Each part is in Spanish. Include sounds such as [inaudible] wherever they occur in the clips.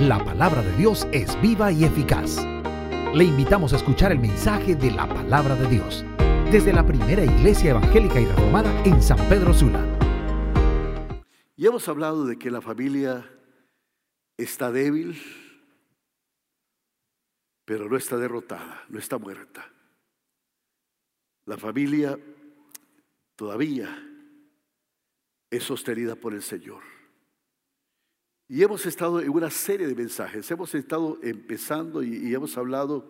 La palabra de Dios es viva y eficaz. Le invitamos a escuchar el mensaje de la palabra de Dios desde la primera iglesia evangélica y reformada en San Pedro Sula. Y hemos hablado de que la familia está débil, pero no está derrotada, no está muerta. La familia todavía es sostenida por el Señor. Y hemos estado en una serie de mensajes, hemos estado empezando y, hemos hablado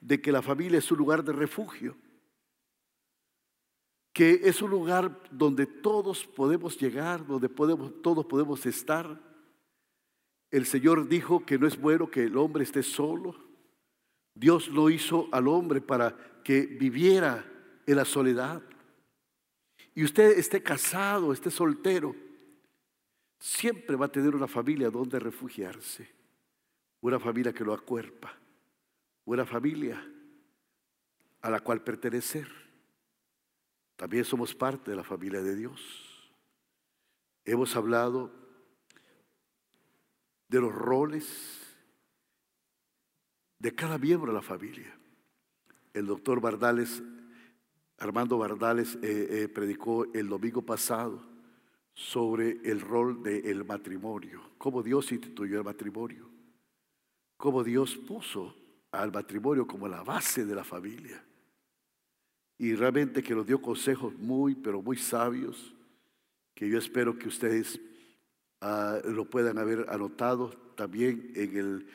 de que la familia es un lugar de refugio, que es un lugar donde todos podemos llegar, donde podemos, todos podemos estar. El Señor dijo que no es bueno que el hombre esté solo. Dios lo hizo al hombre para que viviera en la soledad. Y usted esté casado, esté soltero siempre va a tener una familia donde refugiarse, una familia que lo acuerpa, una familia a la cual pertenecer. También somos parte de la familia de Dios. Hemos hablado de los roles de cada miembro de la familia. El doctor Bardales, Armando Bardales, eh, eh, predicó el domingo pasado sobre el rol del matrimonio, cómo Dios instituyó el matrimonio, cómo Dios puso al matrimonio como la base de la familia. Y realmente que nos dio consejos muy, pero muy sabios, que yo espero que ustedes ah, lo puedan haber anotado también en el,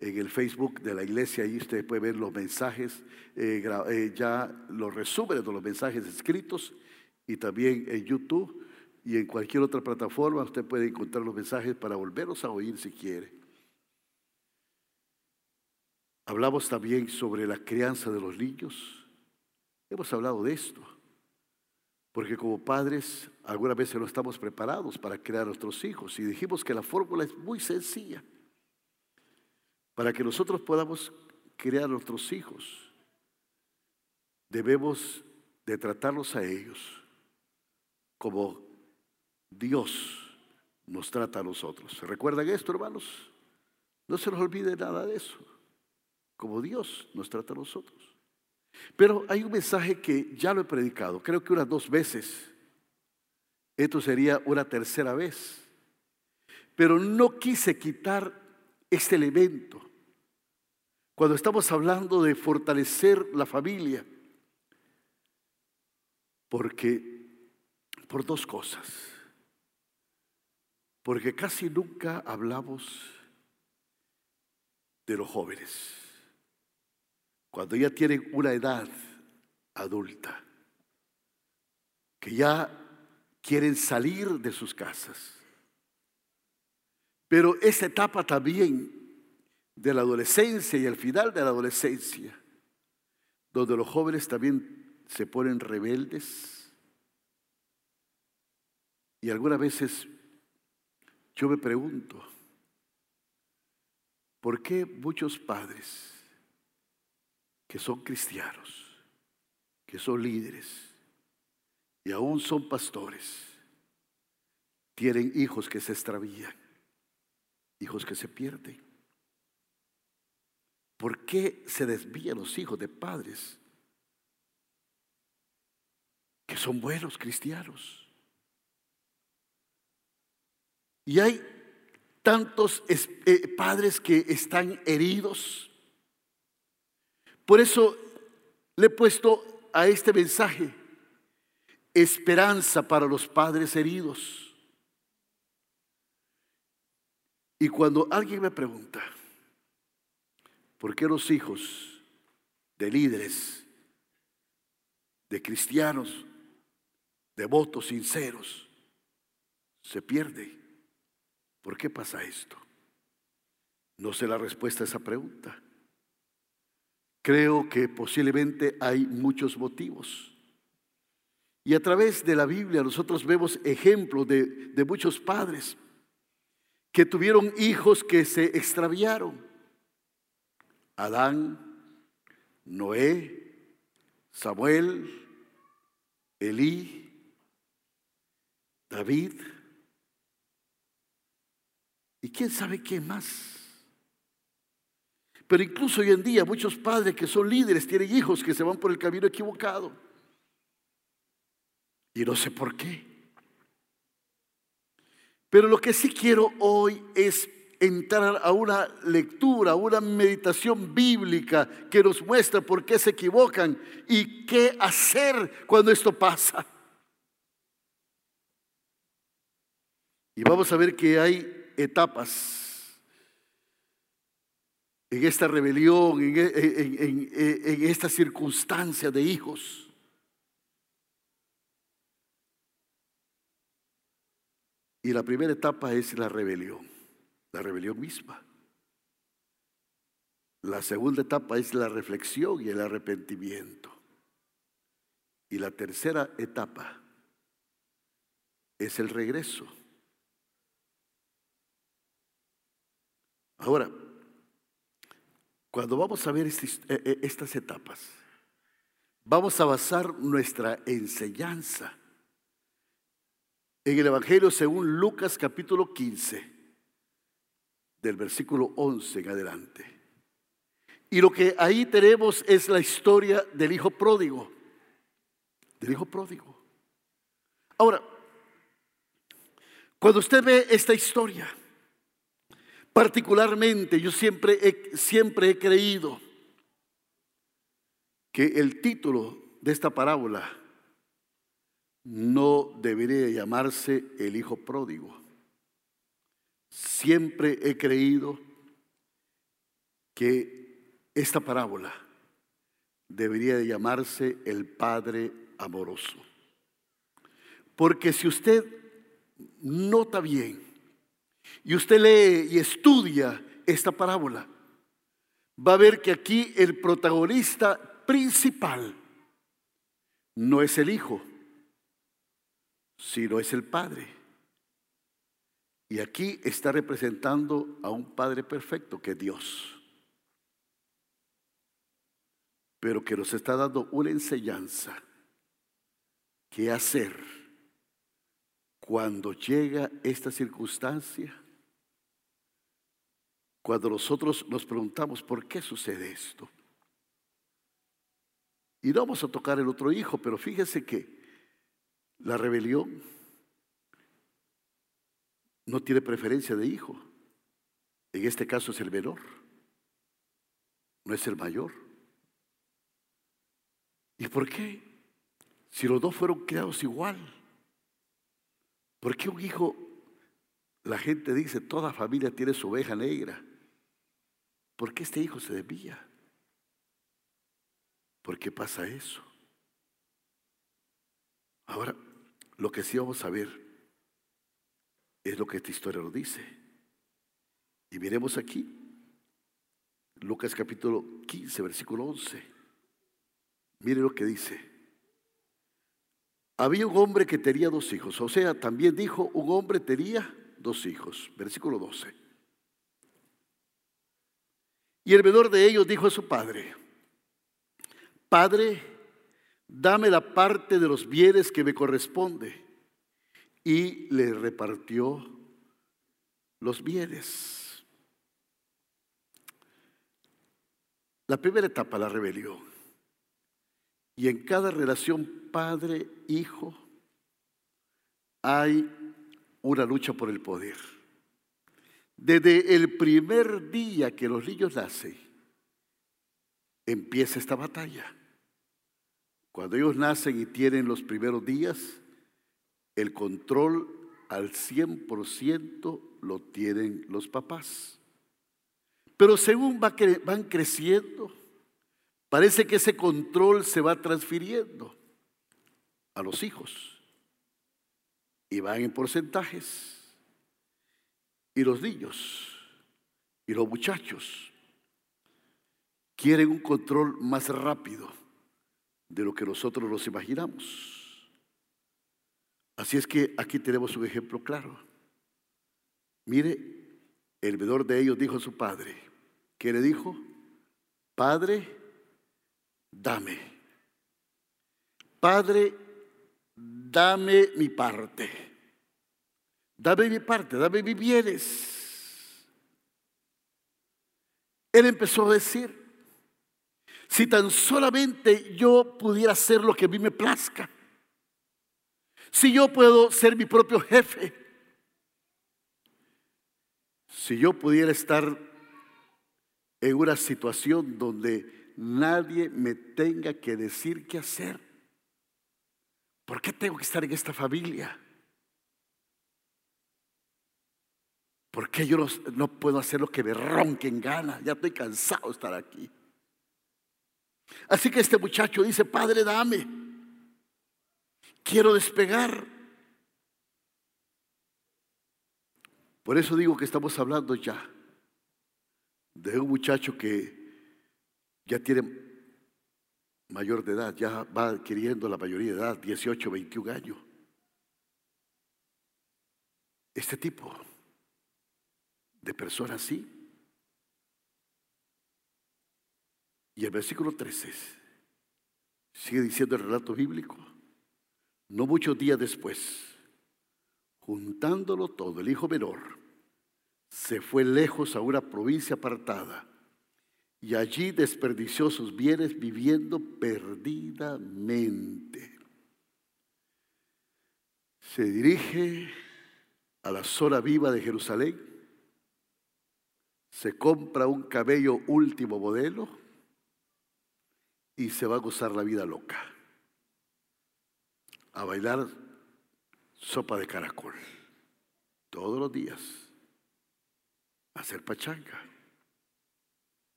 en el Facebook de la iglesia. Ahí ustedes pueden ver los mensajes, eh, eh, ya los resúmenes de los mensajes escritos y también en YouTube y en cualquier otra plataforma usted puede encontrar los mensajes para volverlos a oír si quiere. Hablamos también sobre la crianza de los niños. Hemos hablado de esto, porque como padres algunas veces no estamos preparados para crear a nuestros hijos y dijimos que la fórmula es muy sencilla. Para que nosotros podamos crear a nuestros hijos, debemos de tratarlos a ellos como Dios nos trata a nosotros. ¿Se recuerdan esto, hermanos? No se nos olvide nada de eso. Como Dios nos trata a nosotros. Pero hay un mensaje que ya lo he predicado, creo que unas dos veces. Esto sería una tercera vez. Pero no quise quitar este elemento. Cuando estamos hablando de fortalecer la familia, porque por dos cosas. Porque casi nunca hablamos de los jóvenes. Cuando ya tienen una edad adulta, que ya quieren salir de sus casas. Pero esa etapa también de la adolescencia y el final de la adolescencia, donde los jóvenes también se ponen rebeldes y algunas veces yo me pregunto, ¿por qué muchos padres que son cristianos, que son líderes y aún son pastores, tienen hijos que se extravían, hijos que se pierden? ¿Por qué se desvían los hijos de padres que son buenos cristianos? Y hay tantos eh, padres que están heridos. Por eso le he puesto a este mensaje esperanza para los padres heridos. Y cuando alguien me pregunta, ¿por qué los hijos de líderes, de cristianos, devotos, sinceros, se pierden? ¿Por qué pasa esto? No sé la respuesta a esa pregunta. Creo que posiblemente hay muchos motivos. Y a través de la Biblia nosotros vemos ejemplos de, de muchos padres que tuvieron hijos que se extraviaron. Adán, Noé, Samuel, Elí, David, y quién sabe qué más. Pero incluso hoy en día muchos padres que son líderes tienen hijos que se van por el camino equivocado. Y no sé por qué. Pero lo que sí quiero hoy es entrar a una lectura, a una meditación bíblica que nos muestra por qué se equivocan y qué hacer cuando esto pasa. Y vamos a ver que hay etapas en esta rebelión, en, en esta circunstancia de hijos. Y la primera etapa es la rebelión, la rebelión misma. La segunda etapa es la reflexión y el arrepentimiento. Y la tercera etapa es el regreso. Ahora, cuando vamos a ver eh, eh, estas etapas, vamos a basar nuestra enseñanza en el Evangelio según Lucas capítulo 15, del versículo 11 en adelante. Y lo que ahí tenemos es la historia del hijo pródigo, del hijo pródigo. Ahora, cuando usted ve esta historia, particularmente yo siempre he, siempre he creído que el título de esta parábola no debería llamarse el hijo pródigo. Siempre he creído que esta parábola debería de llamarse el Padre amoroso. Porque si usted nota bien y usted lee y estudia esta parábola, va a ver que aquí el protagonista principal no es el hijo, sino es el Padre. Y aquí está representando a un Padre perfecto que es Dios. Pero que nos está dando una enseñanza. ¿Qué hacer cuando llega esta circunstancia? Cuando nosotros nos preguntamos por qué sucede esto. Y no vamos a tocar el otro hijo, pero fíjese que la rebelión no tiene preferencia de hijo. En este caso es el menor, no es el mayor. ¿Y por qué? Si los dos fueron creados igual. ¿Por qué un hijo, la gente dice, toda familia tiene su oveja negra? ¿Por qué este hijo se desvía? ¿Por qué pasa eso? Ahora, lo que sí vamos a ver es lo que esta historia nos dice. Y miremos aquí, Lucas capítulo 15, versículo 11. Mire lo que dice. Había un hombre que tenía dos hijos, o sea, también dijo, un hombre tenía dos hijos. Versículo 12. Y el menor de ellos dijo a su padre, Padre, dame la parte de los bienes que me corresponde. Y le repartió los bienes. La primera etapa, la rebelión. Y en cada relación padre-hijo hay una lucha por el poder. Desde el primer día que los niños nacen, empieza esta batalla. Cuando ellos nacen y tienen los primeros días, el control al 100% lo tienen los papás. Pero según van creciendo, parece que ese control se va transfiriendo a los hijos. Y van en porcentajes. Y los niños y los muchachos quieren un control más rápido de lo que nosotros nos imaginamos. Así es que aquí tenemos un ejemplo claro. Mire, el menor de ellos dijo a su padre, ¿qué le dijo? Padre, dame. Padre, dame mi parte. Dame mi parte, dame mis bienes. Él empezó a decir, si tan solamente yo pudiera hacer lo que a mí me plazca, si yo puedo ser mi propio jefe, si yo pudiera estar en una situación donde nadie me tenga que decir qué hacer, ¿por qué tengo que estar en esta familia? ¿Por qué yo no, puedo hacer lo que me ronque en gana? Ya estoy cansado de estar aquí. Así que este muchacho dice, Padre, dame. Quiero despegar. Por eso digo que estamos hablando ya de un muchacho que ya tiene mayor de edad, ya va adquiriendo la mayoría de edad, 18, 21 años. Este tipo de personas así. Y el versículo 13 sigue diciendo el relato bíblico. No muchos días después, juntándolo todo, el hijo menor se fue lejos a una provincia apartada y allí desperdició sus bienes viviendo perdidamente. Se dirige a la zona viva de Jerusalén se compra un cabello último modelo y se va a gozar la vida loca. A bailar sopa de caracol todos los días. A hacer pachanga.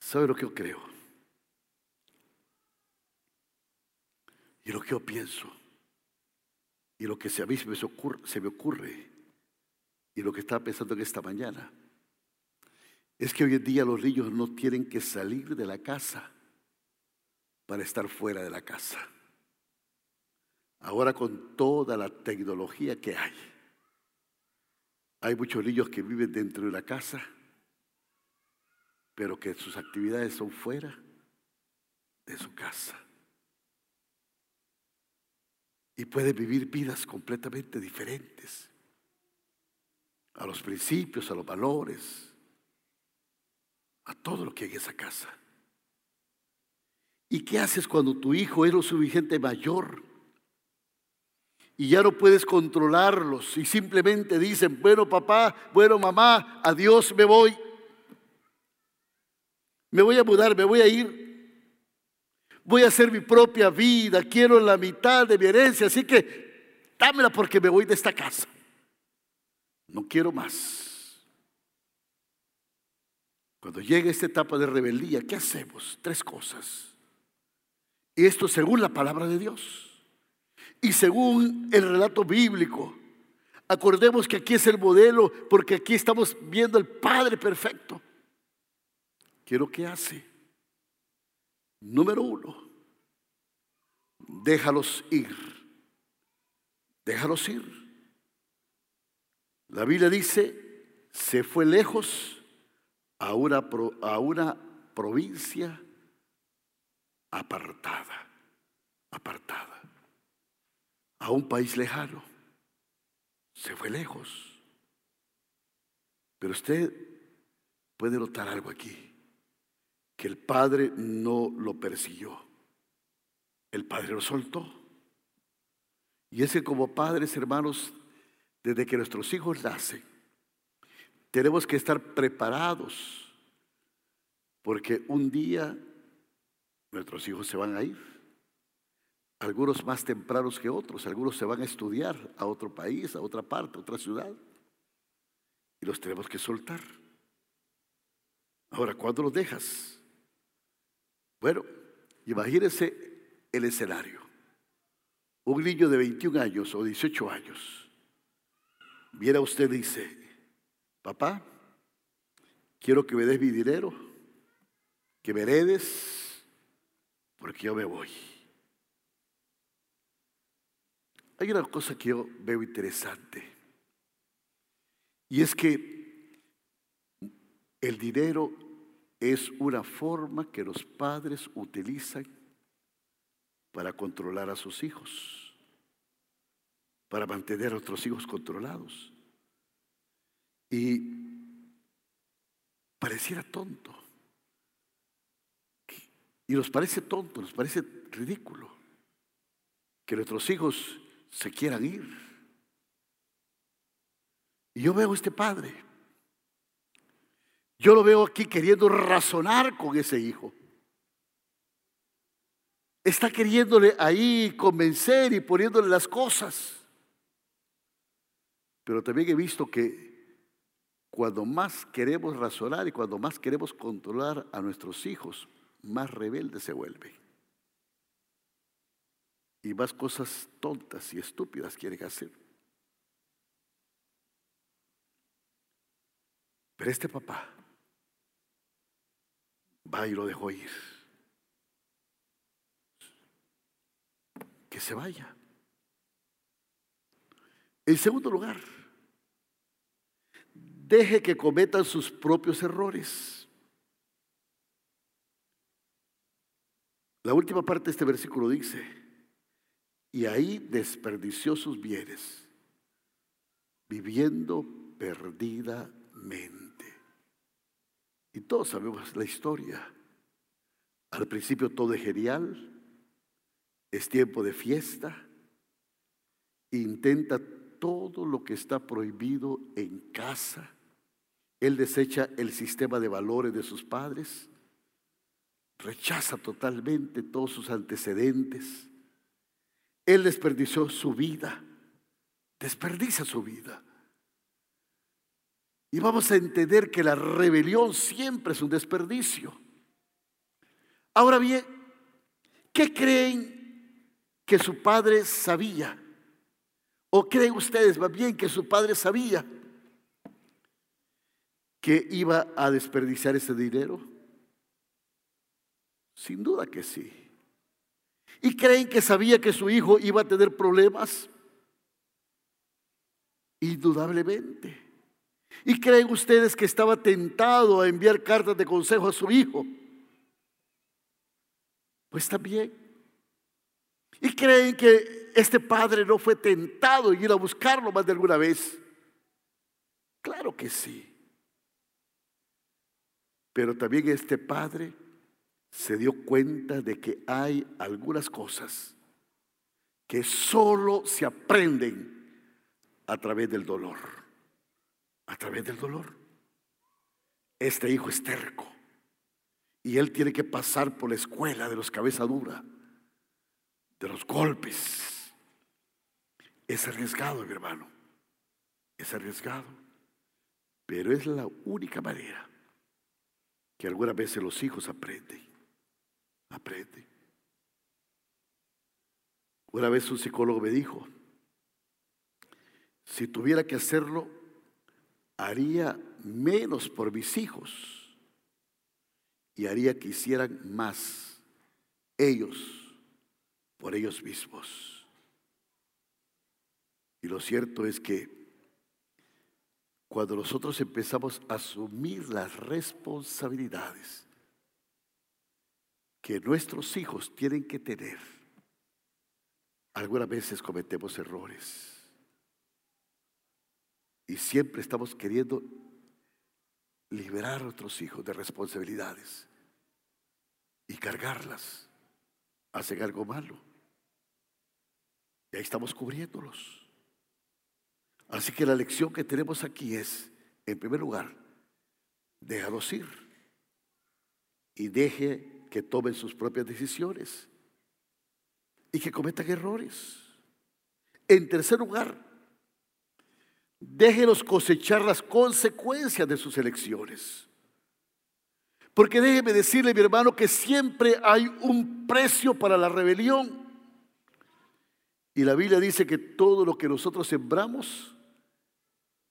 ¿Sabe lo que yo creo? Y lo que yo pienso. Y lo que a mí se me ocurre, se me ocurre y lo que estaba pensando en esta mañana es que hoy en día los niños no tienen que salir de la casa para estar fuera de la casa. Ahora con toda la tecnología que hay, hay muchos niños que viven dentro de la casa, pero que sus actividades son fuera de su casa. Y pueden vivir vidas completamente diferentes a los principios, a los valores, a todo lo que hay en esa casa. ¿Y qué haces cuando tu hijo es lo suficiente mayor y ya no puedes controlarlos y simplemente dicen, bueno papá, bueno mamá, adiós, me voy. Me voy a mudar, me voy a ir. Voy a hacer mi propia vida, quiero la mitad de mi herencia, así que dámela porque me voy de esta casa. No quiero más. Cuando llegue esta etapa de rebeldía, ¿qué hacemos? Tres cosas. Y esto según la palabra de Dios. Y según el relato bíblico. Acordemos que aquí es el modelo porque aquí estamos viendo el Padre perfecto. Quiero que hace? Número uno, déjalos ir. Déjalos ir. La Biblia dice, se fue lejos a una, a una provincia apartada, apartada, a un país lejano. Se fue lejos. Pero usted puede notar algo aquí, que el Padre no lo persiguió, el Padre lo soltó. Y es que como padres, hermanos, desde que nuestros hijos nacen. Tenemos que estar preparados porque un día nuestros hijos se van a ir. Algunos más tempranos que otros, algunos se van a estudiar a otro país, a otra parte, a otra ciudad. Y los tenemos que soltar. Ahora, ¿cuándo los dejas? Bueno, imagínense el escenario. Un niño de 21 años o 18 años Viera usted dice, papá, quiero que me des mi dinero, que me heredes, porque yo me voy. Hay una cosa que yo veo interesante, y es que el dinero es una forma que los padres utilizan para controlar a sus hijos para mantener a otros hijos controlados. Y pareciera tonto. Y nos parece tonto, nos parece ridículo que nuestros hijos se quieran ir. Y yo veo a este padre. Yo lo veo aquí queriendo razonar con ese hijo. Está queriéndole ahí convencer y poniéndole las cosas. Pero también he visto que cuando más queremos razonar y cuando más queremos controlar a nuestros hijos, más rebelde se vuelve. Y más cosas tontas y estúpidas quieren hacer. Pero este papá va y lo dejó ir. Que se vaya. En segundo lugar, deje que cometan sus propios errores. La última parte de este versículo dice, y ahí desperdició sus bienes, viviendo perdidamente. Y todos sabemos la historia. Al principio todo es genial, es tiempo de fiesta, intenta todo lo que está prohibido en casa. Él desecha el sistema de valores de sus padres rechaza totalmente todos sus antecedentes. Él desperdició su vida, desperdicia su vida. Y vamos a entender que la rebelión siempre es un desperdicio. Ahora bien, ¿qué creen que su padre sabía? ¿O creen ustedes más bien que su padre sabía que iba a desperdiciar ese dinero? Sin duda que sí. ¿Y creen que sabía que su hijo iba a tener problemas? Indudablemente. ¿Y creen ustedes que estaba tentado a enviar cartas de consejo a su hijo? Pues también. ¿Y creen que este padre no fue tentado en ir a buscarlo más de alguna vez? Claro que sí. Pero también este padre se dio cuenta de que hay algunas cosas que solo se aprenden a través del dolor. A través del dolor. Este hijo es terco y él tiene que pasar por la escuela de los cabeza dura, de los golpes. Es arriesgado, mi hermano. Es arriesgado. Pero es la única manera que algunas veces los hijos aprenden. Aprende. Una vez un psicólogo me dijo, si tuviera que hacerlo, haría menos por mis hijos y haría que hicieran más ellos por ellos mismos. Y lo cierto es que cuando nosotros empezamos a asumir las responsabilidades, que nuestros hijos tienen que tener, algunas veces cometemos errores. Y siempre estamos queriendo liberar a nuestros hijos de responsabilidades y cargarlas. Hacen algo malo. Y ahí estamos cubriéndolos. Así que la lección que tenemos aquí es, en primer lugar, déjalos ir y deje que tomen sus propias decisiones y que cometan errores. En tercer lugar, déjenos cosechar las consecuencias de sus elecciones. Porque déjeme decirle, mi hermano, que siempre hay un precio para la rebelión. Y la Biblia dice que todo lo que nosotros sembramos,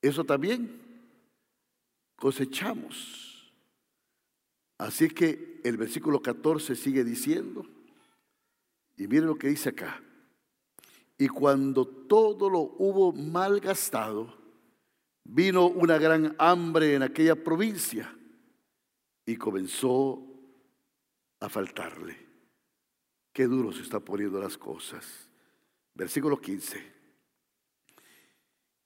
eso también cosechamos. Así que el versículo 14 sigue diciendo, y miren lo que dice acá, y cuando todo lo hubo malgastado, vino una gran hambre en aquella provincia y comenzó a faltarle. Qué duro se está poniendo las cosas. Versículo 15.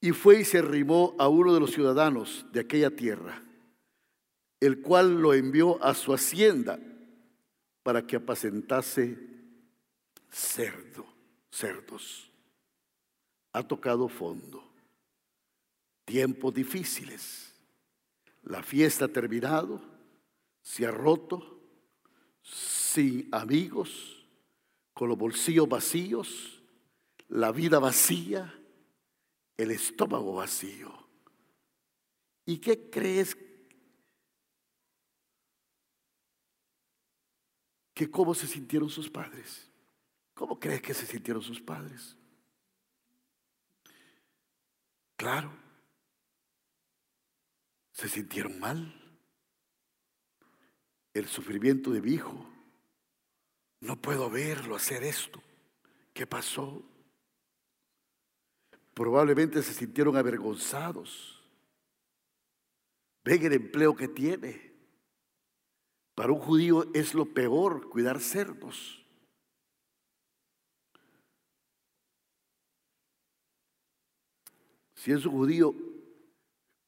Y fue y se arrimó a uno de los ciudadanos de aquella tierra el cual lo envió a su hacienda para que apacentase cerdo, cerdos. Ha tocado fondo. Tiempos difíciles. La fiesta ha terminado, se ha roto, sin amigos, con los bolsillos vacíos, la vida vacía, el estómago vacío. ¿Y qué crees que cómo se sintieron sus padres? ¿Cómo crees que se sintieron sus padres? Claro, se sintieron mal. El sufrimiento de mi hijo, no puedo verlo hacer esto. ¿Qué pasó? Probablemente se sintieron avergonzados. Ven el empleo que tiene. Para un judío es lo peor cuidar cerdos. Si es un judío,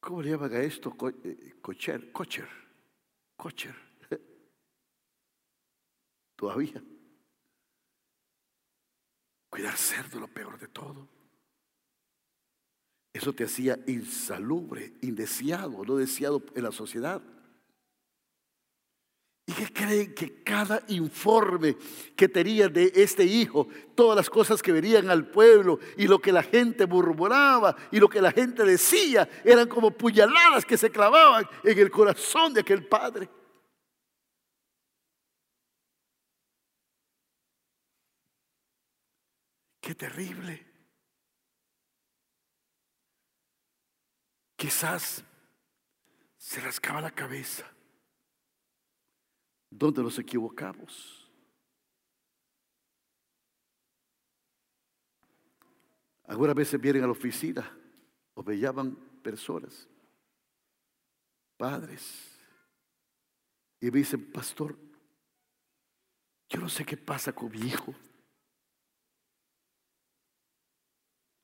¿cómo le llaman a esto? Eh, cocher, cocher, cocher. [laughs] Todavía. Cuidar cerdo es lo peor de todo. Eso te hacía insalubre, indeseado, no deseado en la sociedad. ¿Y qué creen que cada informe que tenía de este hijo, todas las cosas que venían al pueblo y lo que la gente murmuraba y lo que la gente decía, eran como puñaladas que se clavaban en el corazón de aquel padre? Qué terrible. Quizás se rascaba la cabeza ¿Dónde nos equivocamos? Algunas veces vienen a la oficina o me llaman personas, padres, y me dicen, pastor, yo no sé qué pasa con mi hijo.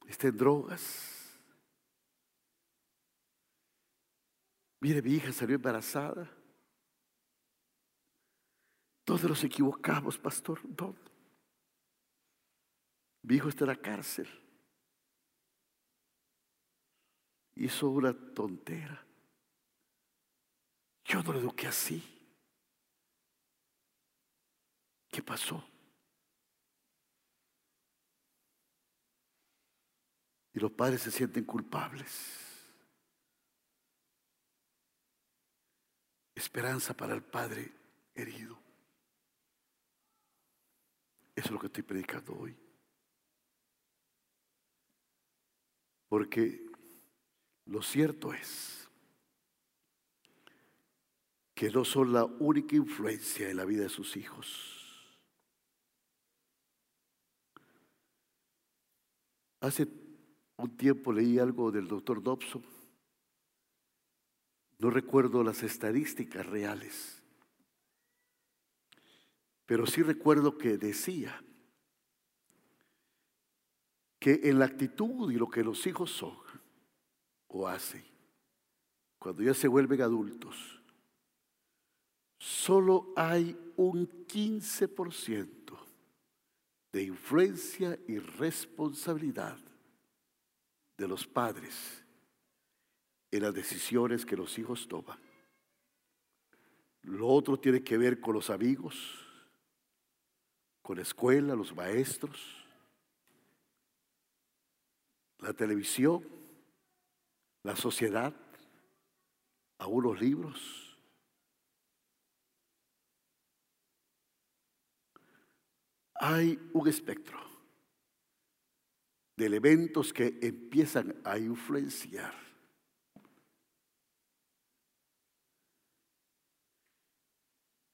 Está en drogas. Mire, mi hija salió embarazada. ¿Dónde nos equivocamos, pastor? ¿Dónde? Mi hijo está en la cárcel. Hizo una tontera. Yo no le eduqué así. ¿Qué pasó? Y los padres se sienten culpables. Esperanza para el padre herido. Eso es lo que estoy predicando hoy. Porque lo cierto es que no son la única influencia en la vida de sus hijos. Hace un tiempo leí algo del doctor Dobson. No recuerdo las estadísticas reales pero sí recuerdo que decía que en la actitud y lo que los hijos son o hacen, cuando ya se vuelven adultos, solo hay un 15% de influencia y responsabilidad de los padres en las decisiones que los hijos toman. Lo otro tiene que ver con los amigos, con la escuela, los maestros, la televisión, la sociedad, los libros. Hay un espectro de elementos que empiezan a influenciar.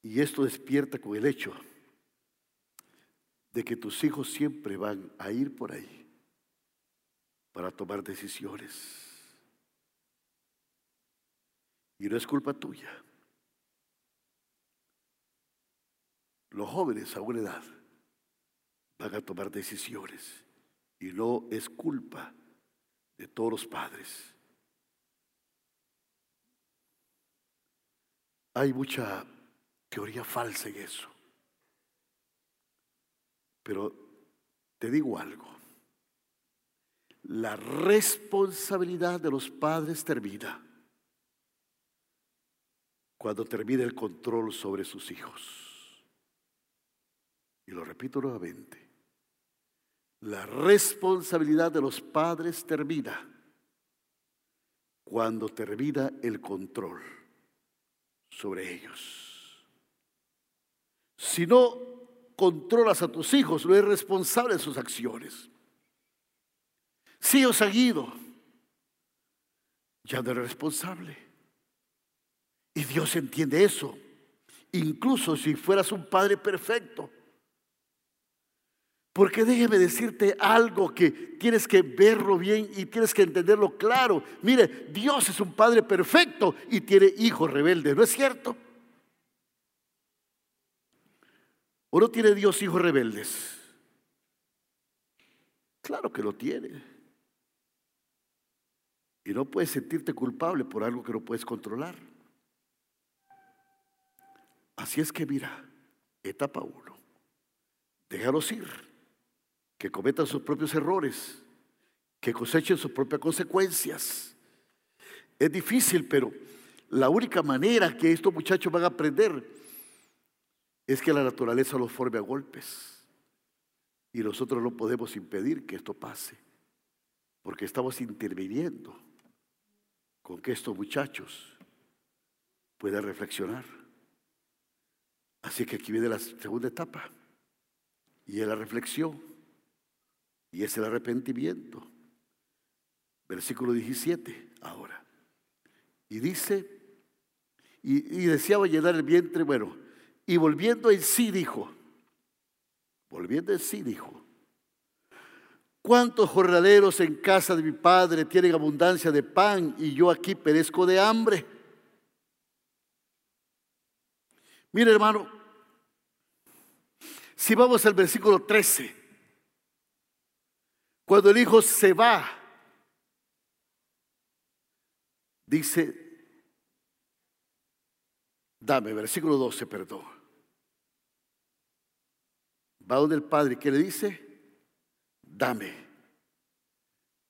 Y esto despierta con el hecho de que tus hijos siempre van a ir por ahí para tomar decisiones. Y no es culpa tuya. Los jóvenes a una edad van a tomar decisiones y no es culpa de todos los padres. Hay mucha teoría falsa en eso. Pero te digo algo. La responsabilidad de los padres termina cuando termina el control sobre sus hijos. Y lo repito nuevamente. La responsabilidad de los padres termina cuando termina el control sobre ellos. Si no controlas a tus hijos, no eres responsable de sus acciones. Si os ha ido, ya no eres responsable. Y Dios entiende eso. Incluso si fueras un padre perfecto. Porque déjeme decirte algo que tienes que verlo bien y tienes que entenderlo claro. Mire, Dios es un padre perfecto y tiene hijos rebeldes, ¿no es cierto? ¿O no tiene Dios hijos rebeldes? Claro que lo tiene. Y no puedes sentirte culpable por algo que no puedes controlar. Así es que mira, etapa uno, déjalos ir que cometan sus propios errores, que cosechen sus propias consecuencias. Es difícil, pero la única manera que estos muchachos van a aprender es que la naturaleza los forme a golpes. Y nosotros no podemos impedir que esto pase, porque estamos interviniendo con que estos muchachos puedan reflexionar. Así que aquí viene la segunda etapa, y es la reflexión. Y es el arrepentimiento. Versículo 17 ahora. Y dice, y, deseaba llenar el vientre, bueno, y volviendo en sí dijo, volviendo en sí dijo, ¿cuántos jornaleros en casa de mi padre tienen abundancia de pan y yo aquí perezco de hambre? Mire hermano, si vamos al versículo 13, cuando el hijo se va, dice, dame, versículo 12, perdón. Va donde el padre, ¿qué le dice? Dame,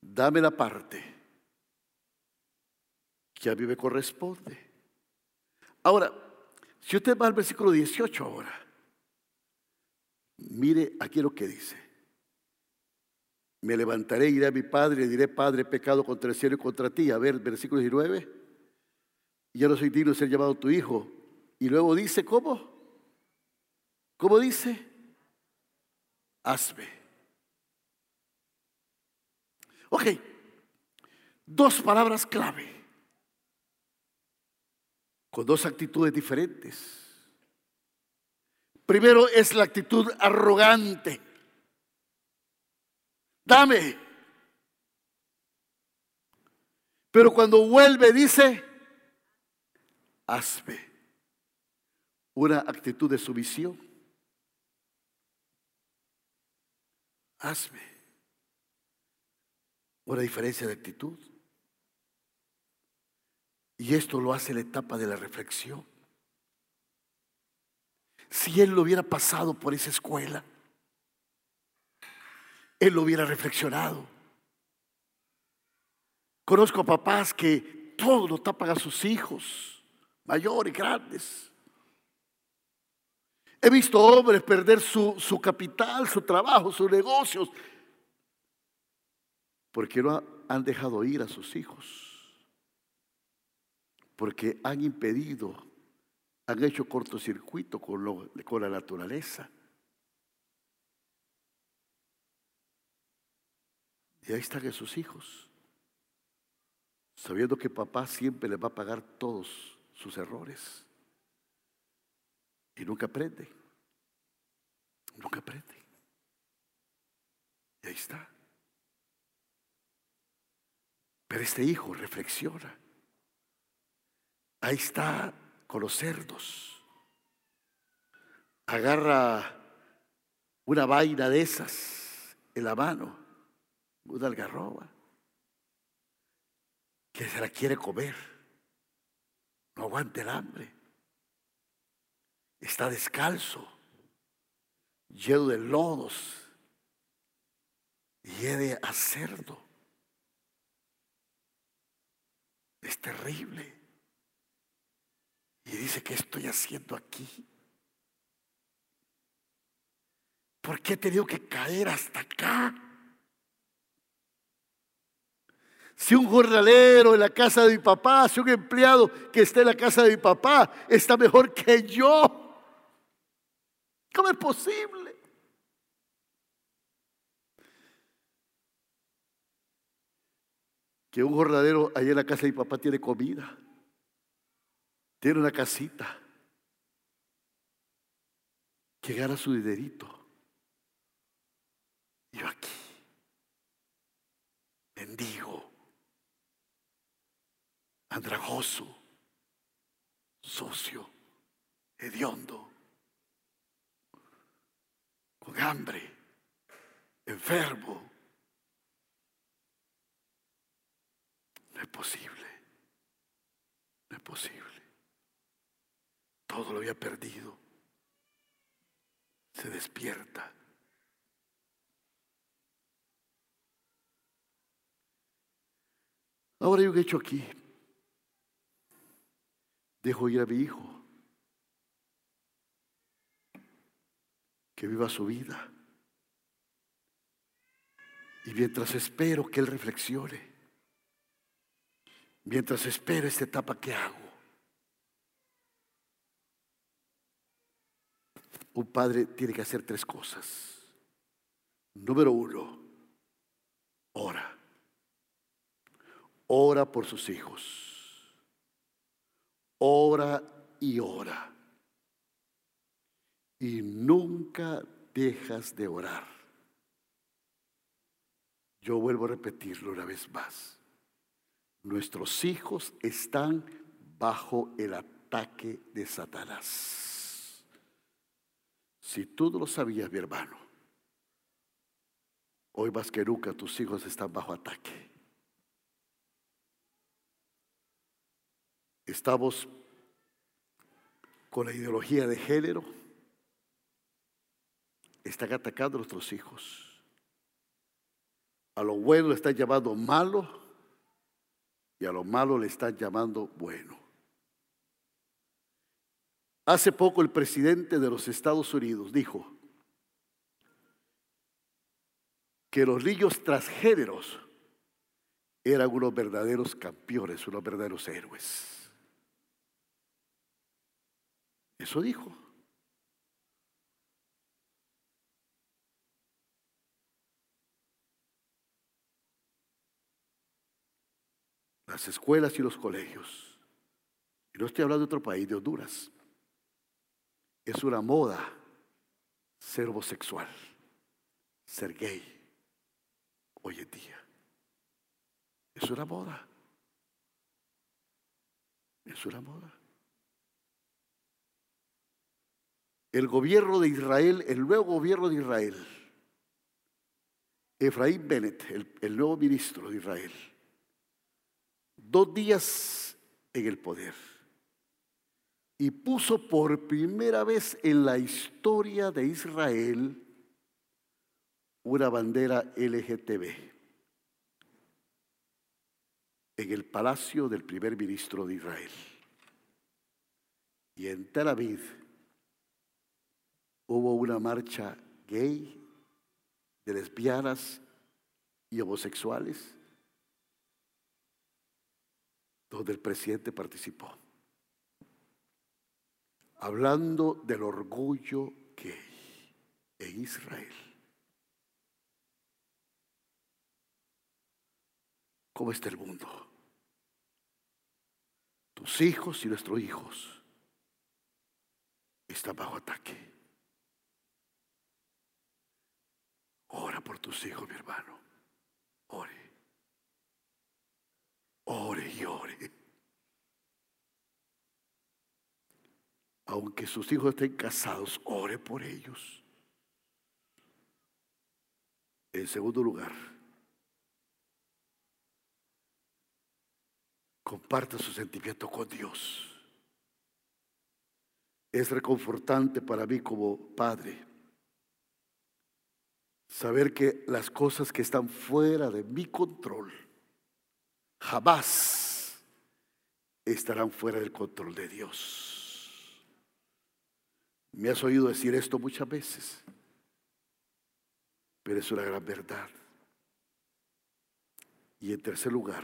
dame la parte que a mí me corresponde. Ahora, si usted va al versículo 18 ahora, mire aquí lo que dice. Me levantaré, iré a mi padre y diré, Padre, pecado contra el cielo y contra ti. A ver, versículo 19. Ya no soy digno de ser llamado tu hijo. Y luego dice, ¿cómo? ¿Cómo dice? Hazme. Ok, dos palabras clave, con dos actitudes diferentes. Primero es la actitud arrogante dame. Pero cuando vuelve dice, hazme. Una actitud de sumisión. Hazme. Una diferencia de actitud. Y esto lo hace la etapa de la reflexión. Si él lo hubiera pasado por esa escuela, él lo hubiera reflexionado. Conozco papás que todo lo tapan a sus hijos, mayores grandes. He visto hombres perder su, su capital, su trabajo, sus negocios, porque no han dejado ir a sus hijos, porque han impedido, han hecho cortocircuito con, con la naturaleza. Y ahí están esos hijos, sabiendo que papá siempre les va a pagar todos sus errores. Y nunca aprende. Nunca aprende. Y ahí está. Pero este hijo reflexiona. Ahí está con los cerdos. Agarra una vaina de esas en la mano una algarroba, que se la quiere comer, no aguante el hambre, está descalzo, lleno de lodos, hiede a cerdo. Es terrible. Y dice, ¿qué estoy haciendo aquí? ¿Por qué he tenido que caer hasta acá? Si un jornalero en la casa de mi papá, si un empleado que esté en la casa de mi papá está mejor que yo, ¿cómo es posible? Que un jornalero allá en la casa de mi papá tiene comida, tiene una casita, que gana su dinerito. Yo aquí, bendigo andrajoso, sucio, hediondo, con hambre, enfermo. No es posible, no es posible. Todo lo había perdido. Se despierta. Ahora yo que he hecho aquí, dejo ir a mi hijo, que viva su vida. Y mientras espero que él reflexione, mientras espero esta etapa que hago, un padre tiene que hacer tres cosas. Número uno, ora. Ora por sus hijos ora y ora. Y nunca dejas de orar. Yo vuelvo a repetirlo una vez más. Nuestros hijos están bajo el ataque de Satanás. Si tú no lo sabías, mi hermano, hoy más que nunca tus hijos están bajo ataque. Estamos con la ideología de género. Están atacando a nuestros hijos. A lo bueno le están llamando malo y a lo malo le están llamando bueno. Hace poco el presidente de los Estados Unidos dijo que los niños transgéneros eran unos verdaderos campeones, unos verdaderos héroes. Eso dijo. Las escuelas y los colegios. Y no estoy hablando de otro país, de Honduras. Es una moda ser homosexual, ser gay, hoy en día. Es una moda. Es una moda. el gobierno de Israel, el nuevo gobierno de Israel, Efraín Bennett, el, nuevo ministro de Israel, dos días en el poder y puso por primera vez en la historia de Israel una bandera LGTB en el palacio del primer ministro de Israel. Y en Tel Aviv hubo una marcha gay de lesbianas y homosexuales donde el presidente participó, hablando del orgullo gay en Israel. ¿Cómo está el mundo? Tus hijos y nuestros hijos están bajo ataque. Ora por tus hijos, mi hermano. Ore. Ore y ore. Aunque sus hijos estén casados, ore por ellos. En segundo lugar, comparta su sentimiento con Dios. Es reconfortante para mí como padre saber que las cosas que están fuera de mi control jamás estarán fuera del control de Dios. Me has oído decir esto muchas veces, pero es una gran verdad. Y en tercer lugar,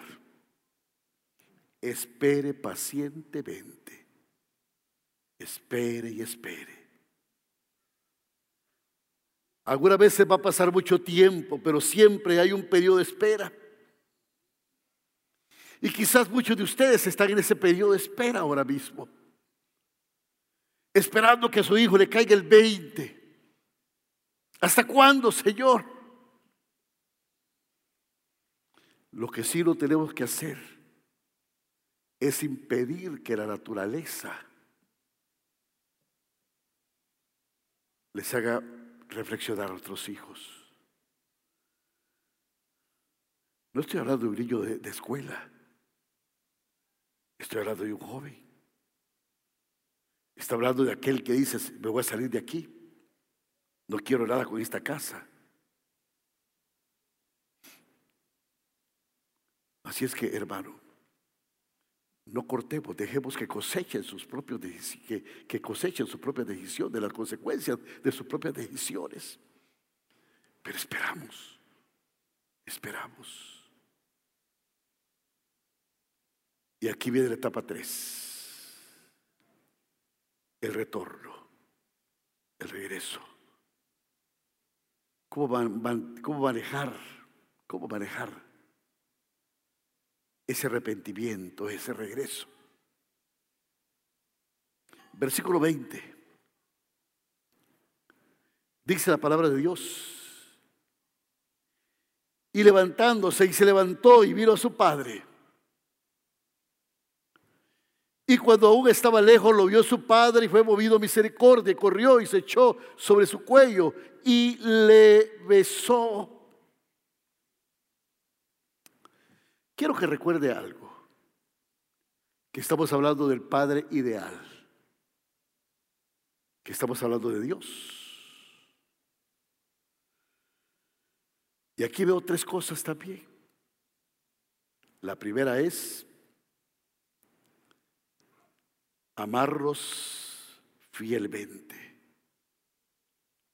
espere pacientemente, espere y espere. Algunas veces va a pasar mucho tiempo, pero siempre hay un periodo de espera. Y quizás muchos de ustedes están en ese periodo de espera ahora mismo. Esperando que a su hijo le caiga el 20. ¿Hasta cuándo, Señor? Lo que sí no tenemos que hacer es impedir que la naturaleza les haga reflexionar a nuestros hijos. No estoy hablando de un niño de, escuela. Estoy hablando de un joven. Está hablando de aquel que dice, me voy a salir de aquí. No quiero nada con esta casa. Así es que, hermano, no cortemos, dejemos que cosechen sus propios que, que cosechen su propia decisión de las consecuencias de sus propias decisiones. Pero esperamos, esperamos. Y aquí viene la etapa 3, el retorno, el regreso. ¿Cómo, cómo manejar? ¿Cómo manejar? ese arrepentimiento, ese regreso. Versículo 20. Dice la palabra de Dios. Y levantándose y se levantó y vino a su padre. Y cuando aún estaba lejos lo vio su padre y fue movido a misericordia, corrió y se echó sobre su cuello y le besó. Quiero que recuerde algo, que estamos hablando del Padre ideal, que estamos hablando de Dios. Y aquí veo tres cosas también. La primera es amarlos fielmente.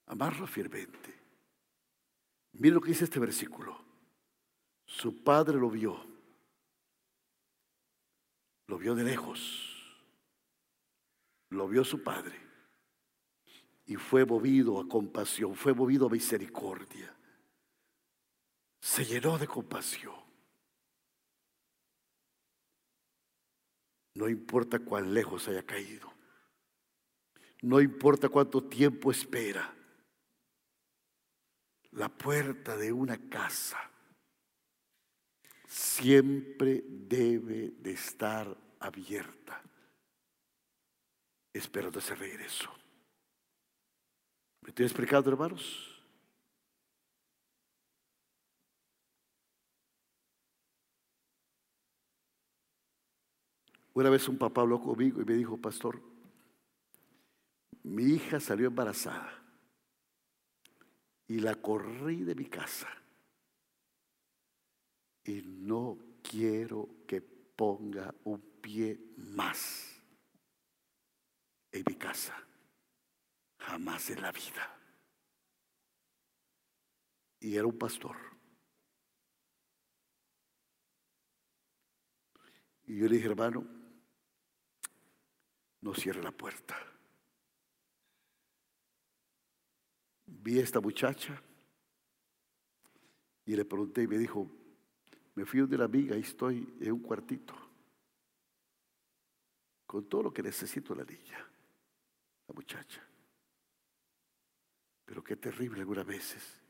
Amarlos fielmente. Mira lo que dice este versículo. Su padre lo vio lo vio de lejos. Lo vio su padre. Y fue movido a compasión, fue movido a misericordia. Se llenó de compasión. No importa cuán lejos haya caído. No importa cuánto tiempo espera. La puerta de una casa siempre debe de estar abierta, esperando ese regreso. ¿Me estoy explicando, hermanos? Una vez un papá habló conmigo y me dijo, pastor, mi hija salió embarazada y la corrí de mi casa y no quiero que ponga un pie más en mi casa, jamás en la vida. Y era un pastor. Y yo le dije, hermano, no cierre la puerta. Vi a esta muchacha y le pregunté y me dijo, me fui de la amiga y estoy en un cuartito. Con todo lo que necesito la niña, la muchacha. Pero qué terrible algunas veces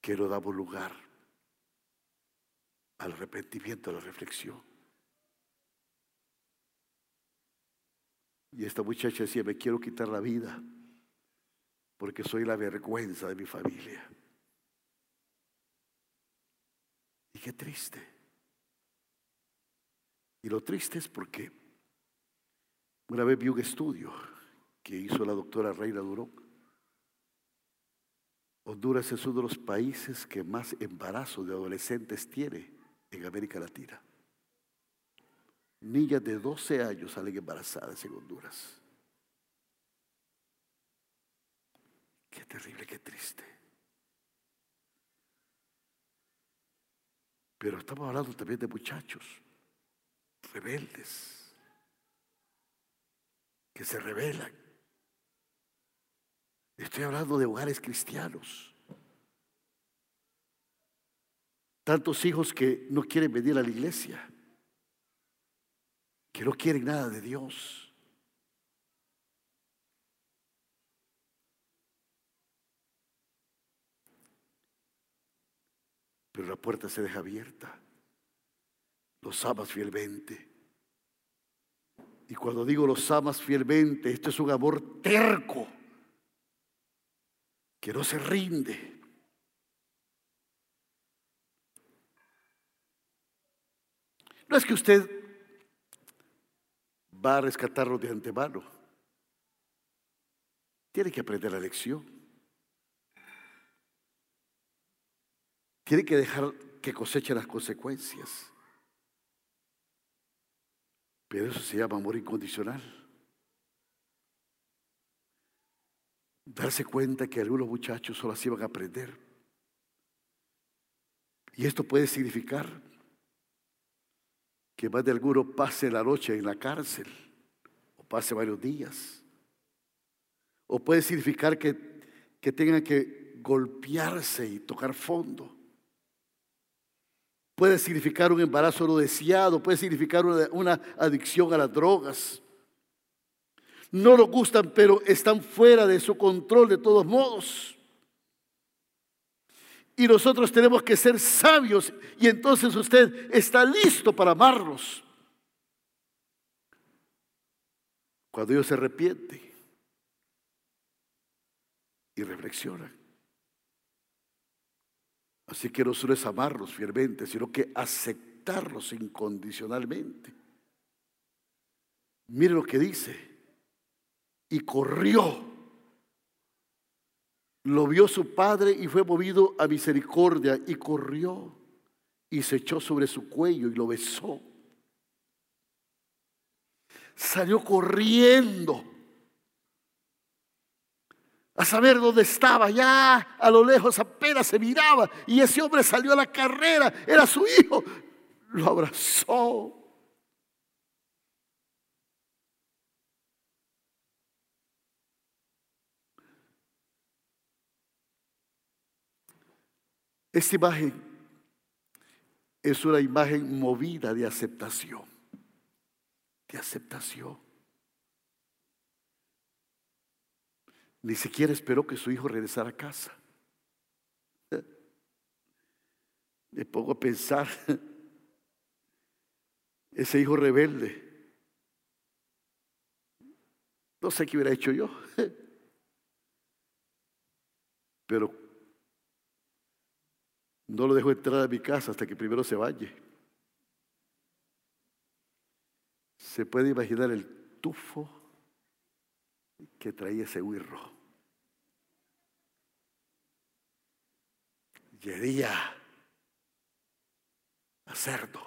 que no damos lugar al arrepentimiento, a la reflexión. Y esta muchacha decía, me quiero quitar la vida porque soy la vergüenza de mi familia. Y qué triste. Y lo triste es porque Una vez vi un estudio que hizo la doctora Reina Durón. Honduras es uno de los países que más embarazo de adolescentes tiene en América Latina. Niñas de 12 años salen embarazadas en Honduras. Qué terrible, qué triste. Pero estamos hablando también de muchachos rebeldes, que se rebelan. Estoy hablando de hogares cristianos. Tantos hijos que no quieren venir a la iglesia, que no quieren nada de Dios. Pero la puerta se deja abierta. Los amas fielmente. Y cuando digo los amas fielmente, esto es un amor terco, que no se rinde. No es que usted va a rescatarlo de antemano. Tiene que aprender la lección. Tiene que dejar que coseche las consecuencias. Pero eso se llama amor incondicional. Darse cuenta que algunos muchachos solo así van a aprender. Y esto puede significar que más de alguno pase la noche en la cárcel o pase varios días. O puede significar que, que tengan que golpearse y tocar fondo. Puede significar un embarazo no deseado, puede significar una, una adicción a las drogas. No lo gustan, pero están fuera de su control de todos modos. Y nosotros tenemos que ser sabios y entonces usted está listo para amarlos. Cuando Dios se arrepiente y reflexiona. Así que no solo es amarlos fielmente, sino que aceptarlos incondicionalmente. Mire lo que dice. Y corrió lo vio su padre y fue movido a misericordia y corrió y se echó sobre su cuello y lo besó. Salió corriendo a saber dónde estaba. Ya a lo lejos apenas se miraba y ese hombre salió a la carrera. Era su hijo. Lo abrazó. Esta imagen es una imagen movida de aceptación, de aceptación. Ni siquiera esperó que su hijo regresara a casa. Me pongo a pensar, ese hijo rebelde, no sé qué hubiera hecho yo, pero no lo dejo entrar a mi casa hasta que primero se bañe. Se puede imaginar el tufo que traía ese huirro. Llería a cerdo.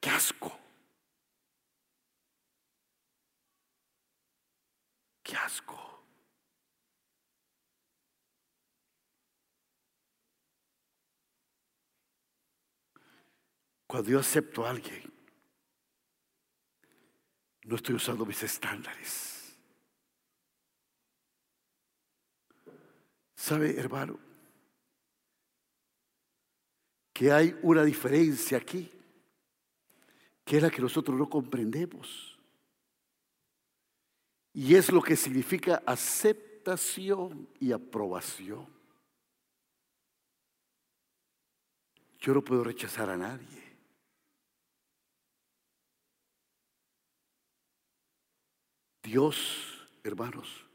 Qué asco. Qué asco. Cuando yo acepto a alguien, no estoy usando mis estándares. ¿Sabe, hermano? Que hay una diferencia aquí, que es la que nosotros no comprendemos. Y es lo que significa aceptación y aprobación. Yo no puedo rechazar a nadie. Dios, hermanos,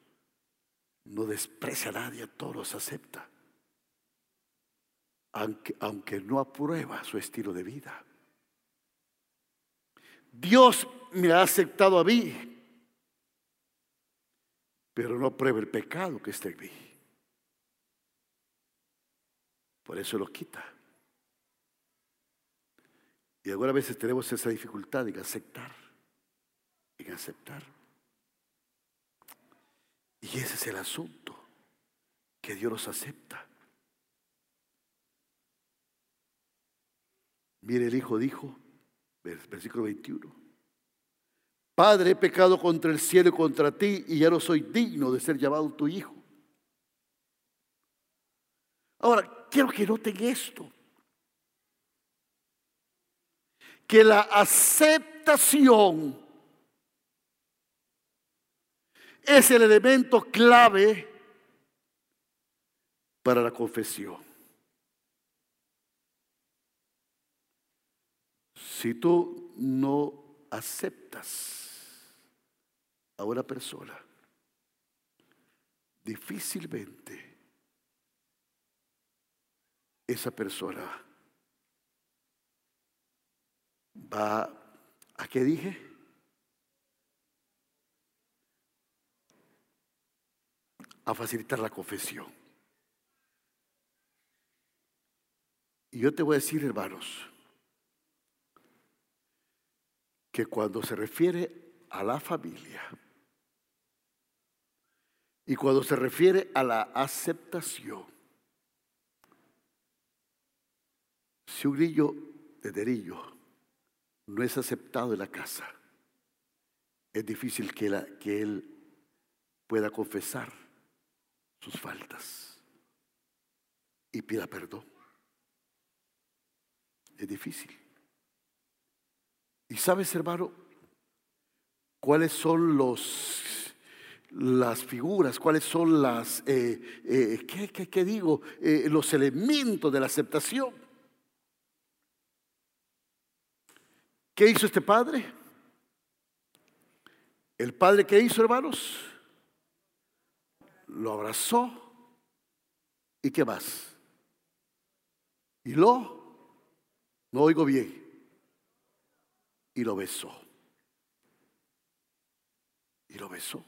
no desprecia a nadie, a todos acepta, aunque, aunque no aprueba su estilo de vida. Dios me ha aceptado a mí, pero no pruebe el pecado que está en mí. Por eso lo quita. Y algunas veces tenemos esa dificultad en aceptar, en aceptar. Y ese es el asunto, que Dios los acepta. Mire, el Hijo dijo, versículo 21, Padre, he pecado contra el cielo y contra ti y ya no soy digno de ser llamado tu Hijo. Ahora, quiero que noten esto que la aceptación es el elemento clave para la confesión. Si tú no aceptas a una persona, difícilmente esa persona va, ¿a qué dije? A facilitar la confesión. Y yo te voy a decir, hermanos, que cuando se refiere a la familia y cuando se refiere a la aceptación, si un grillo de derillo no es aceptado en la casa, es difícil que, que él pueda confesar sus faltas y pida perdón. Es difícil. ¿Y sabes, hermano, cuáles son los las figuras, cuáles son las, eh, eh, ¿qué, digo? Eh, los elementos de la aceptación. ¿Qué hizo este padre? El padre que hizo, hermanos, lo abrazó y qué más. Y lo, no oigo bien, y lo besó. Y lo besó.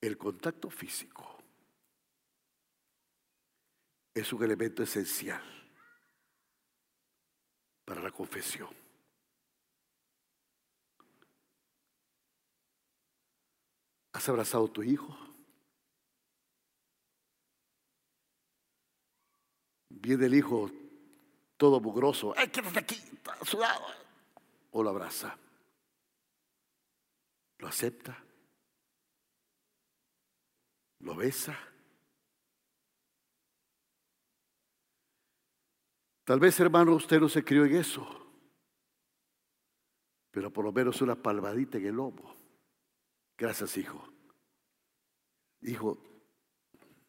El contacto físico es un elemento esencial para la confesión. ¿Has abrazado a tu hijo? Viene el hijo todo mugroso. ¡Ay, quédate aquí! Sudado. O lo abraza. Lo acepta. Lo besa. Tal vez, hermano, usted no se crió en eso, pero por lo menos una palmadita en el lomo. Gracias, hijo. Hijo,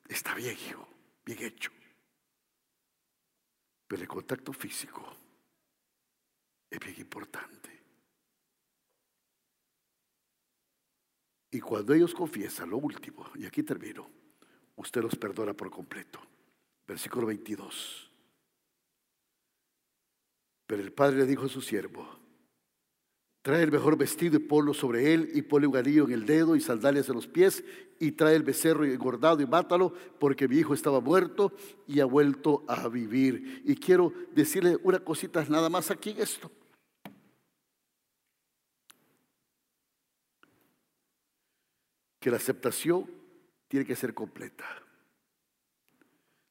está bien, hijo, bien hecho. Pero el contacto físico es bien importante. Y cuando ellos confiesan lo último, y aquí termino, usted los perdona por completo. Versículo 22. Pero el padre le dijo a su siervo, trae el mejor vestido y ponlo sobre él y ponle un anillo en el dedo y sandalias en los pies y trae el becerro engordado y mátalo porque mi hijo estaba muerto y ha vuelto a vivir. Y quiero decirle una cosita nada más aquí en esto. Que la aceptación tiene que ser completa.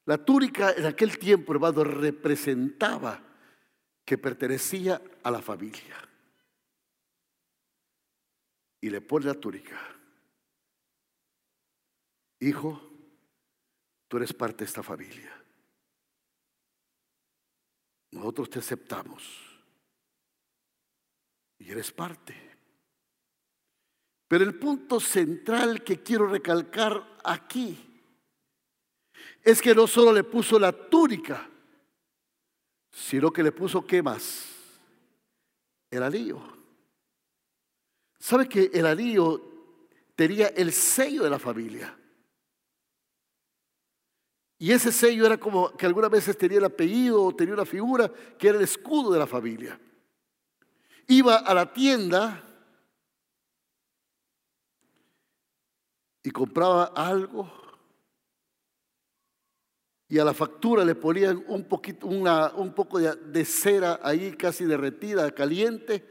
La túnica en aquel tiempo, hermano, representaba que pertenecía a la familia. Y le pone la túnica. Hijo, tú eres parte de esta familia. Nosotros te aceptamos. Y eres parte. Pero el punto central que quiero recalcar aquí es que no solo le puso la túnica, sino que le puso qué más? El anillo. ¿Sabe que el anillo tenía el sello de la familia? Y ese sello era como que algunas veces tenía el apellido o tenía una figura que era el escudo de la familia. Iba a la tienda y compraba algo y a la factura le ponían un, poquito, un poco de, de cera ahí casi derretida, caliente,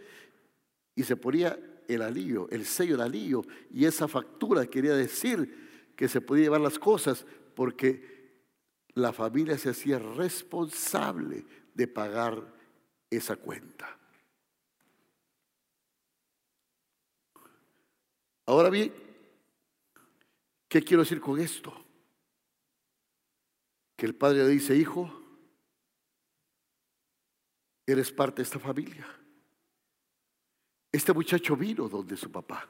y se ponía el alío, el sello del alío, y esa factura quería decir que se podía llevar las cosas porque la familia se hacía responsable de pagar esa cuenta. Ahora bien, ¿qué quiero decir con esto? Que el padre dice, hijo, eres parte de esta familia. Este muchacho vino donde su papá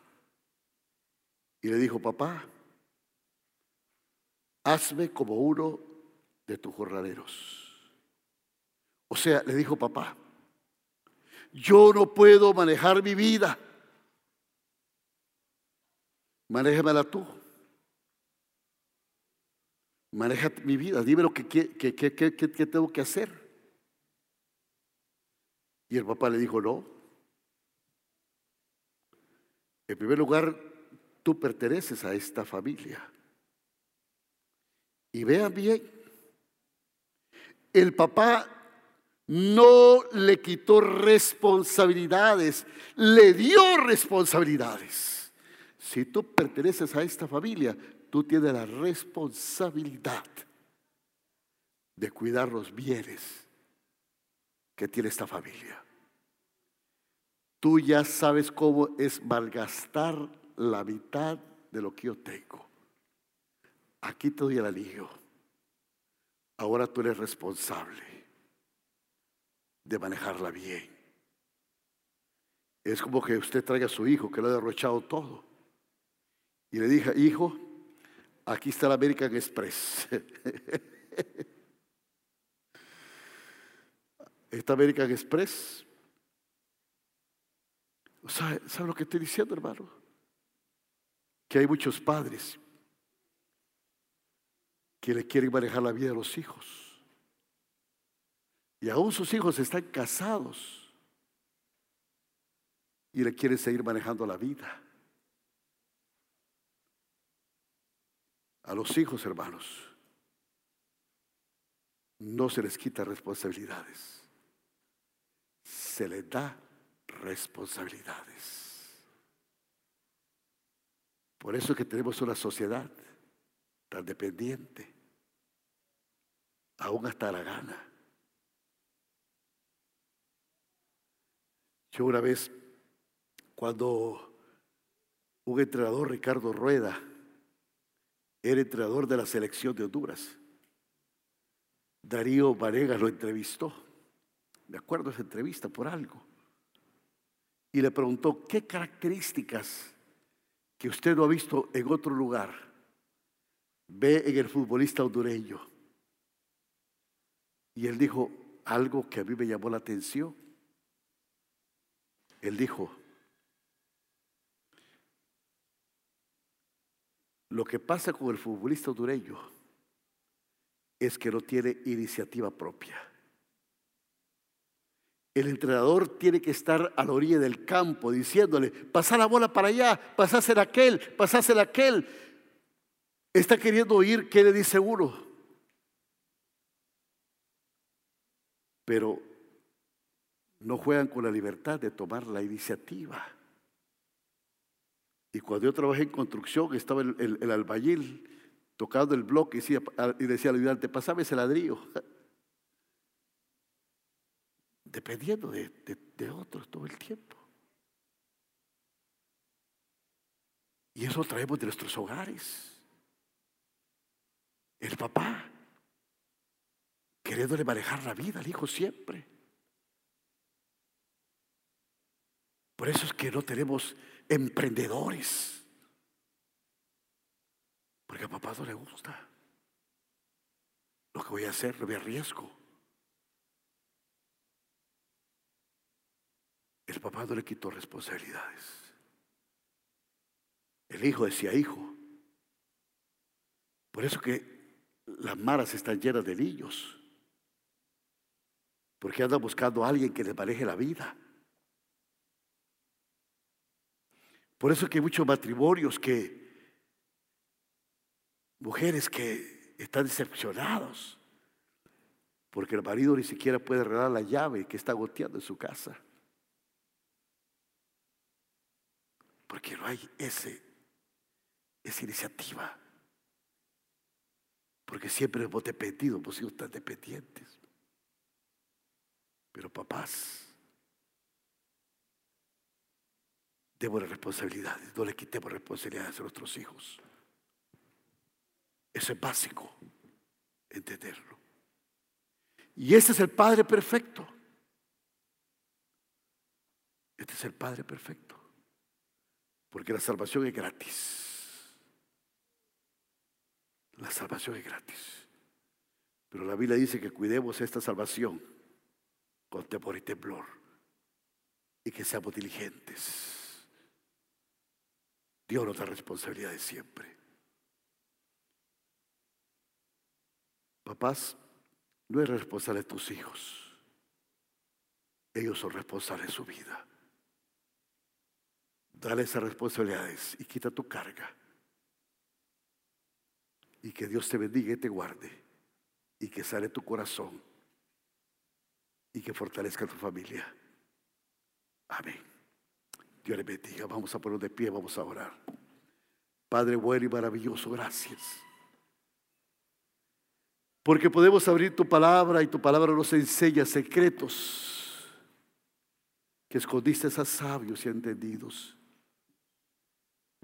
y le dijo, papá, hazme como uno de tus jornaleros. O sea, le dijo papá, yo no puedo manejar mi vida. Manéjamela tú. Maneja mi vida. Dime lo que, que, tengo que hacer. Y el papá le dijo, no. En primer lugar, tú perteneces a esta familia. Y vean bien, el papá no le quitó responsabilidades, le dio responsabilidades. Si tú perteneces a esta familia, tú tienes la responsabilidad de cuidar los bienes que tiene esta familia. Tú ya sabes cómo es malgastar la mitad de lo que yo tengo. Aquí te doy el anillo ahora tú eres responsable de manejarla bien. Es como que usted traiga a su hijo que lo ha derrochado todo. Y le dije, hijo, aquí está la American Express. [laughs] Esta American Express. ¿Sabe, ¿Sabe lo que estoy diciendo, hermano? Que hay muchos padres que le quieren manejar la vida de los hijos. Y aún sus hijos están casados y le quieren seguir manejando la vida. A los hijos, hermanos, no se les quita responsabilidades, se les da responsabilidades. Por eso es que tenemos una sociedad tan dependiente, aún hasta la gana. Yo una vez, cuando un entrenador, Ricardo Rueda, era entrenador de la selección de Honduras, Darío Varegas lo entrevistó. Me acuerdo esa entrevista por algo. Y le preguntó, ¿qué características que usted no ha visto en otro lugar ve en el futbolista hondureño? Y él dijo algo que a mí me llamó la atención. Él dijo, lo que pasa con el futbolista hondureño es que no tiene iniciativa propia. El entrenador tiene que estar a la orilla del campo diciéndole, pasa la bola para allá, pasásela aquel, pasásela aquel. Está queriendo oír qué le dice uno. pero no juegan con la libertad de tomar la iniciativa. Y cuando yo trabajé en construcción, estaba el, el, albañil tocando el bloque y decía, y al ayudante, pasame ese ladrillo. Dependiendo de, otros todo el tiempo. Y eso traemos de nuestros hogares. El papá queriéndole manejar la vida al hijo siempre. Por eso es que no tenemos emprendedores. Porque a papá no le gusta. Lo que voy a hacer, no me arriesgo. El papá no le quitó responsabilidades. El hijo decía hijo. Por eso que las maras están llenas de niños. Porque andan buscando a alguien que les maneje la vida. Por eso que hay muchos matrimonios que, mujeres que están decepcionados, porque el marido ni siquiera puede arreglar la llave que está goteando en su casa. Porque no hay ese, esa iniciativa. Porque siempre hemos dependido, hemos sido tan dependientes. Pero papás, demos responsabilidades, no le quitemos responsabilidades a nuestros hijos. Eso es básico, entenderlo. Y este es el Padre perfecto. Este es el Padre perfecto. Porque la salvación es gratis. La salvación es gratis. Pero la Biblia dice que cuidemos esta salvación con temor y temblor. Y que seamos diligentes. Dios nos da responsabilidades siempre. Papás, no eres responsable de tus hijos. Ellos son responsables de su vida. Dale esas responsabilidades y quita tu carga. Y que Dios te bendiga y te guarde. Y que sale tu corazón. Y que fortalezca tu familia. Amén. Dios le bendiga. Vamos a ponernos de pie, vamos a orar. Padre bueno y maravilloso, gracias. Porque podemos abrir tu palabra y tu palabra nos enseña secretos que escondiste a sabios y entendidos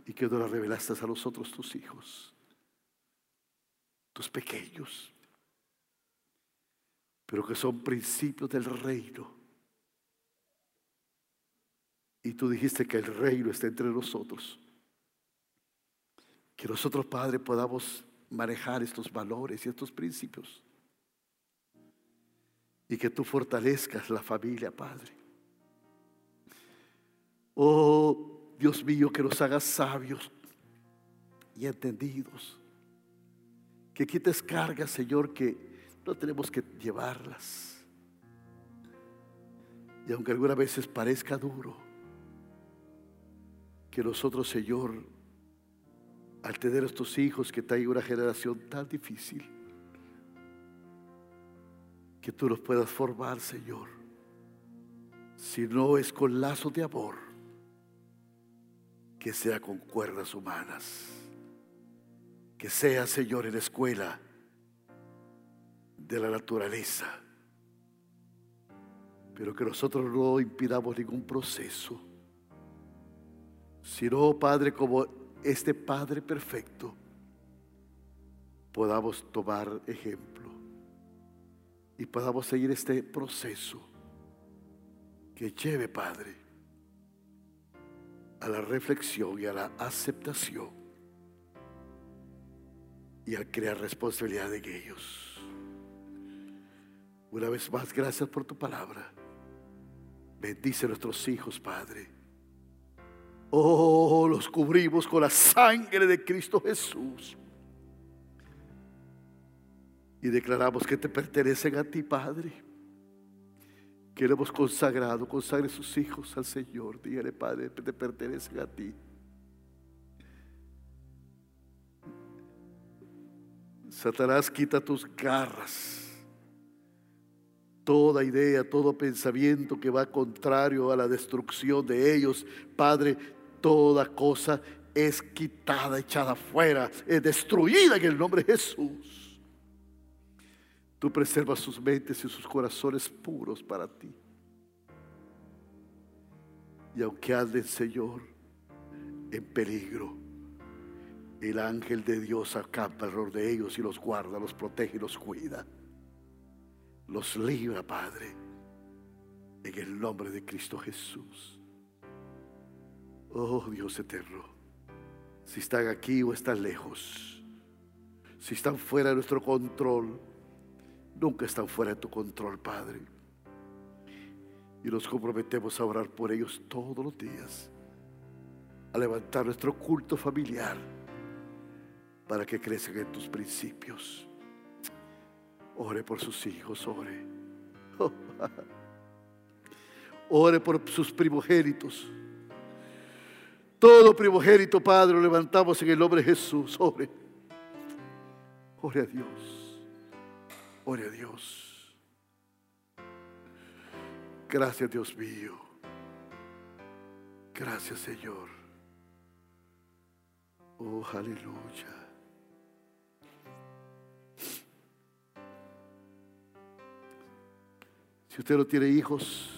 y que no las revelaste a los otros tus hijos, tus pequeños, pero que son principios del reino. Y tú dijiste que el reino está entre nosotros. Que nosotros, Padre, podamos manejar estos valores y estos principios. Y que tú fortalezcas la familia, Padre. Oh Dios mío, que nos hagas sabios y entendidos. Que quites cargas, Señor, que no tenemos que llevarlas. Y aunque algunas veces parezca duro, que nosotros, Señor, al tener estos hijos que traen una generación tan difícil, que tú los puedas formar, Señor. Si no es con lazos de amor, que sea con cuerdas humanas. Que sea, Señor, en la escuela de la naturaleza. Pero que nosotros no impidamos ningún proceso. Sino, Padre, como este Padre perfecto, podamos tomar ejemplo y podamos seguir este proceso que lleve, Padre, a la reflexión y a la aceptación y a crear responsabilidad en ellos. Una vez más, gracias por tu palabra. Bendice a nuestros hijos, Padre Oh, los cubrimos con la sangre de Cristo Jesús. Y declaramos que te pertenecen a ti, Padre. Que le hemos consagrado, consagre sus hijos al Señor. Dígale, Padre, te pertenecen a ti. Satanás, quita tus garras toda idea, todo pensamiento que va contrario a la destrucción de ellos. Padre, toda cosa es quitada, echada fuera, es destruida en el nombre de Jesús. Tú preservas sus mentes y sus corazones puros para ti. Y aunque anden, Señor, en peligro, el ángel de Dios acampa alrededor de ellos y los guarda, los protege y los cuida. Los libra, Padre, en el nombre de Cristo Jesús. Oh Dios eterno, si están aquí o están lejos, si están fuera de nuestro control, nunca están fuera de tu control, Padre. Y nos comprometemos a orar por ellos todos los días, a levantar nuestro culto familiar para que crezcan en tus principios. Ore por sus hijos, ore. [laughs] Ore por sus primogénitos. Todo primogénito, Padre, lo levantamos en el nombre de Jesús. Ore. Ore a Dios. Ore a Dios. Gracias, Dios mío. Gracias, Señor. Oh, aleluya. Si usted no tiene hijos,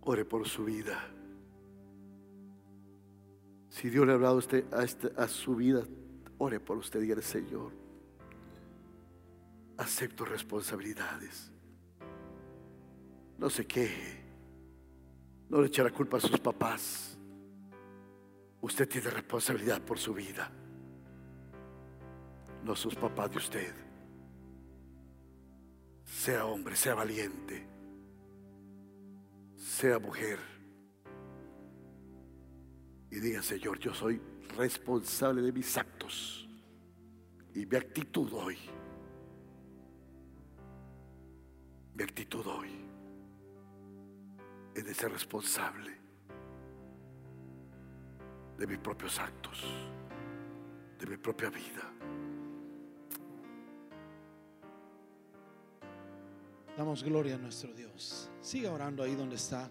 ore por su vida. Si Dios le ha hablado a, usted, a, este, su vida, ore por usted y el Señor. Acepto responsabilidades. No se queje. No le eche la culpa a sus papás. Usted tiene responsabilidad por su vida. No sus papás de usted. Sea hombre, sea valiente, sea mujer. Y diga, Señor, yo soy responsable de mis actos y mi actitud hoy. Actitud hoy es de ser responsable de mis propios actos, de mi propia vida. Damos gloria a nuestro Dios. Siga orando ahí donde está.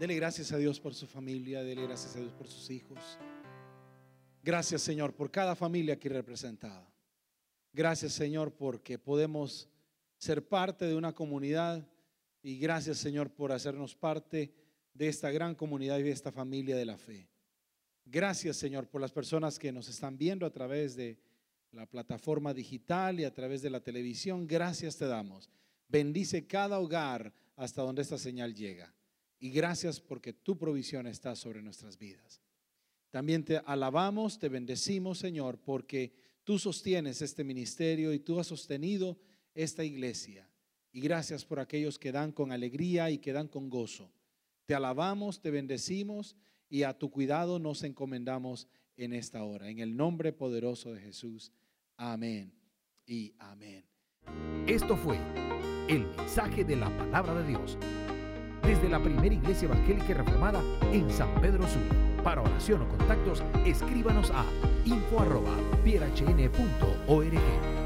Dele gracias a Dios por su familia, dele gracias a Dios por sus hijos. Gracias Señor por cada familia aquí representada. Gracias Señor porque podemos ser parte de una comunidad y gracias Señor por hacernos parte de esta gran comunidad y de esta familia de la fe. Gracias Señor por las personas que nos están viendo a través de la plataforma digital y a través de la televisión. Gracias te damos. Bendice cada hogar hasta donde esta señal llega. Y gracias porque tu provisión está sobre nuestras vidas. También te alabamos, te bendecimos, Señor, porque tú sostienes este ministerio y tú has sostenido esta iglesia. Y gracias por aquellos que dan con alegría y que dan con gozo. Te alabamos, te bendecimos y a tu cuidado nos encomendamos en esta hora. En el nombre poderoso de Jesús. Amén y amén. Esto fue el mensaje de la palabra de Dios. Desde la primera iglesia evangélica reformada en San Pedro Sur. Para oración o contactos, escríbanos a info.pierhn.org.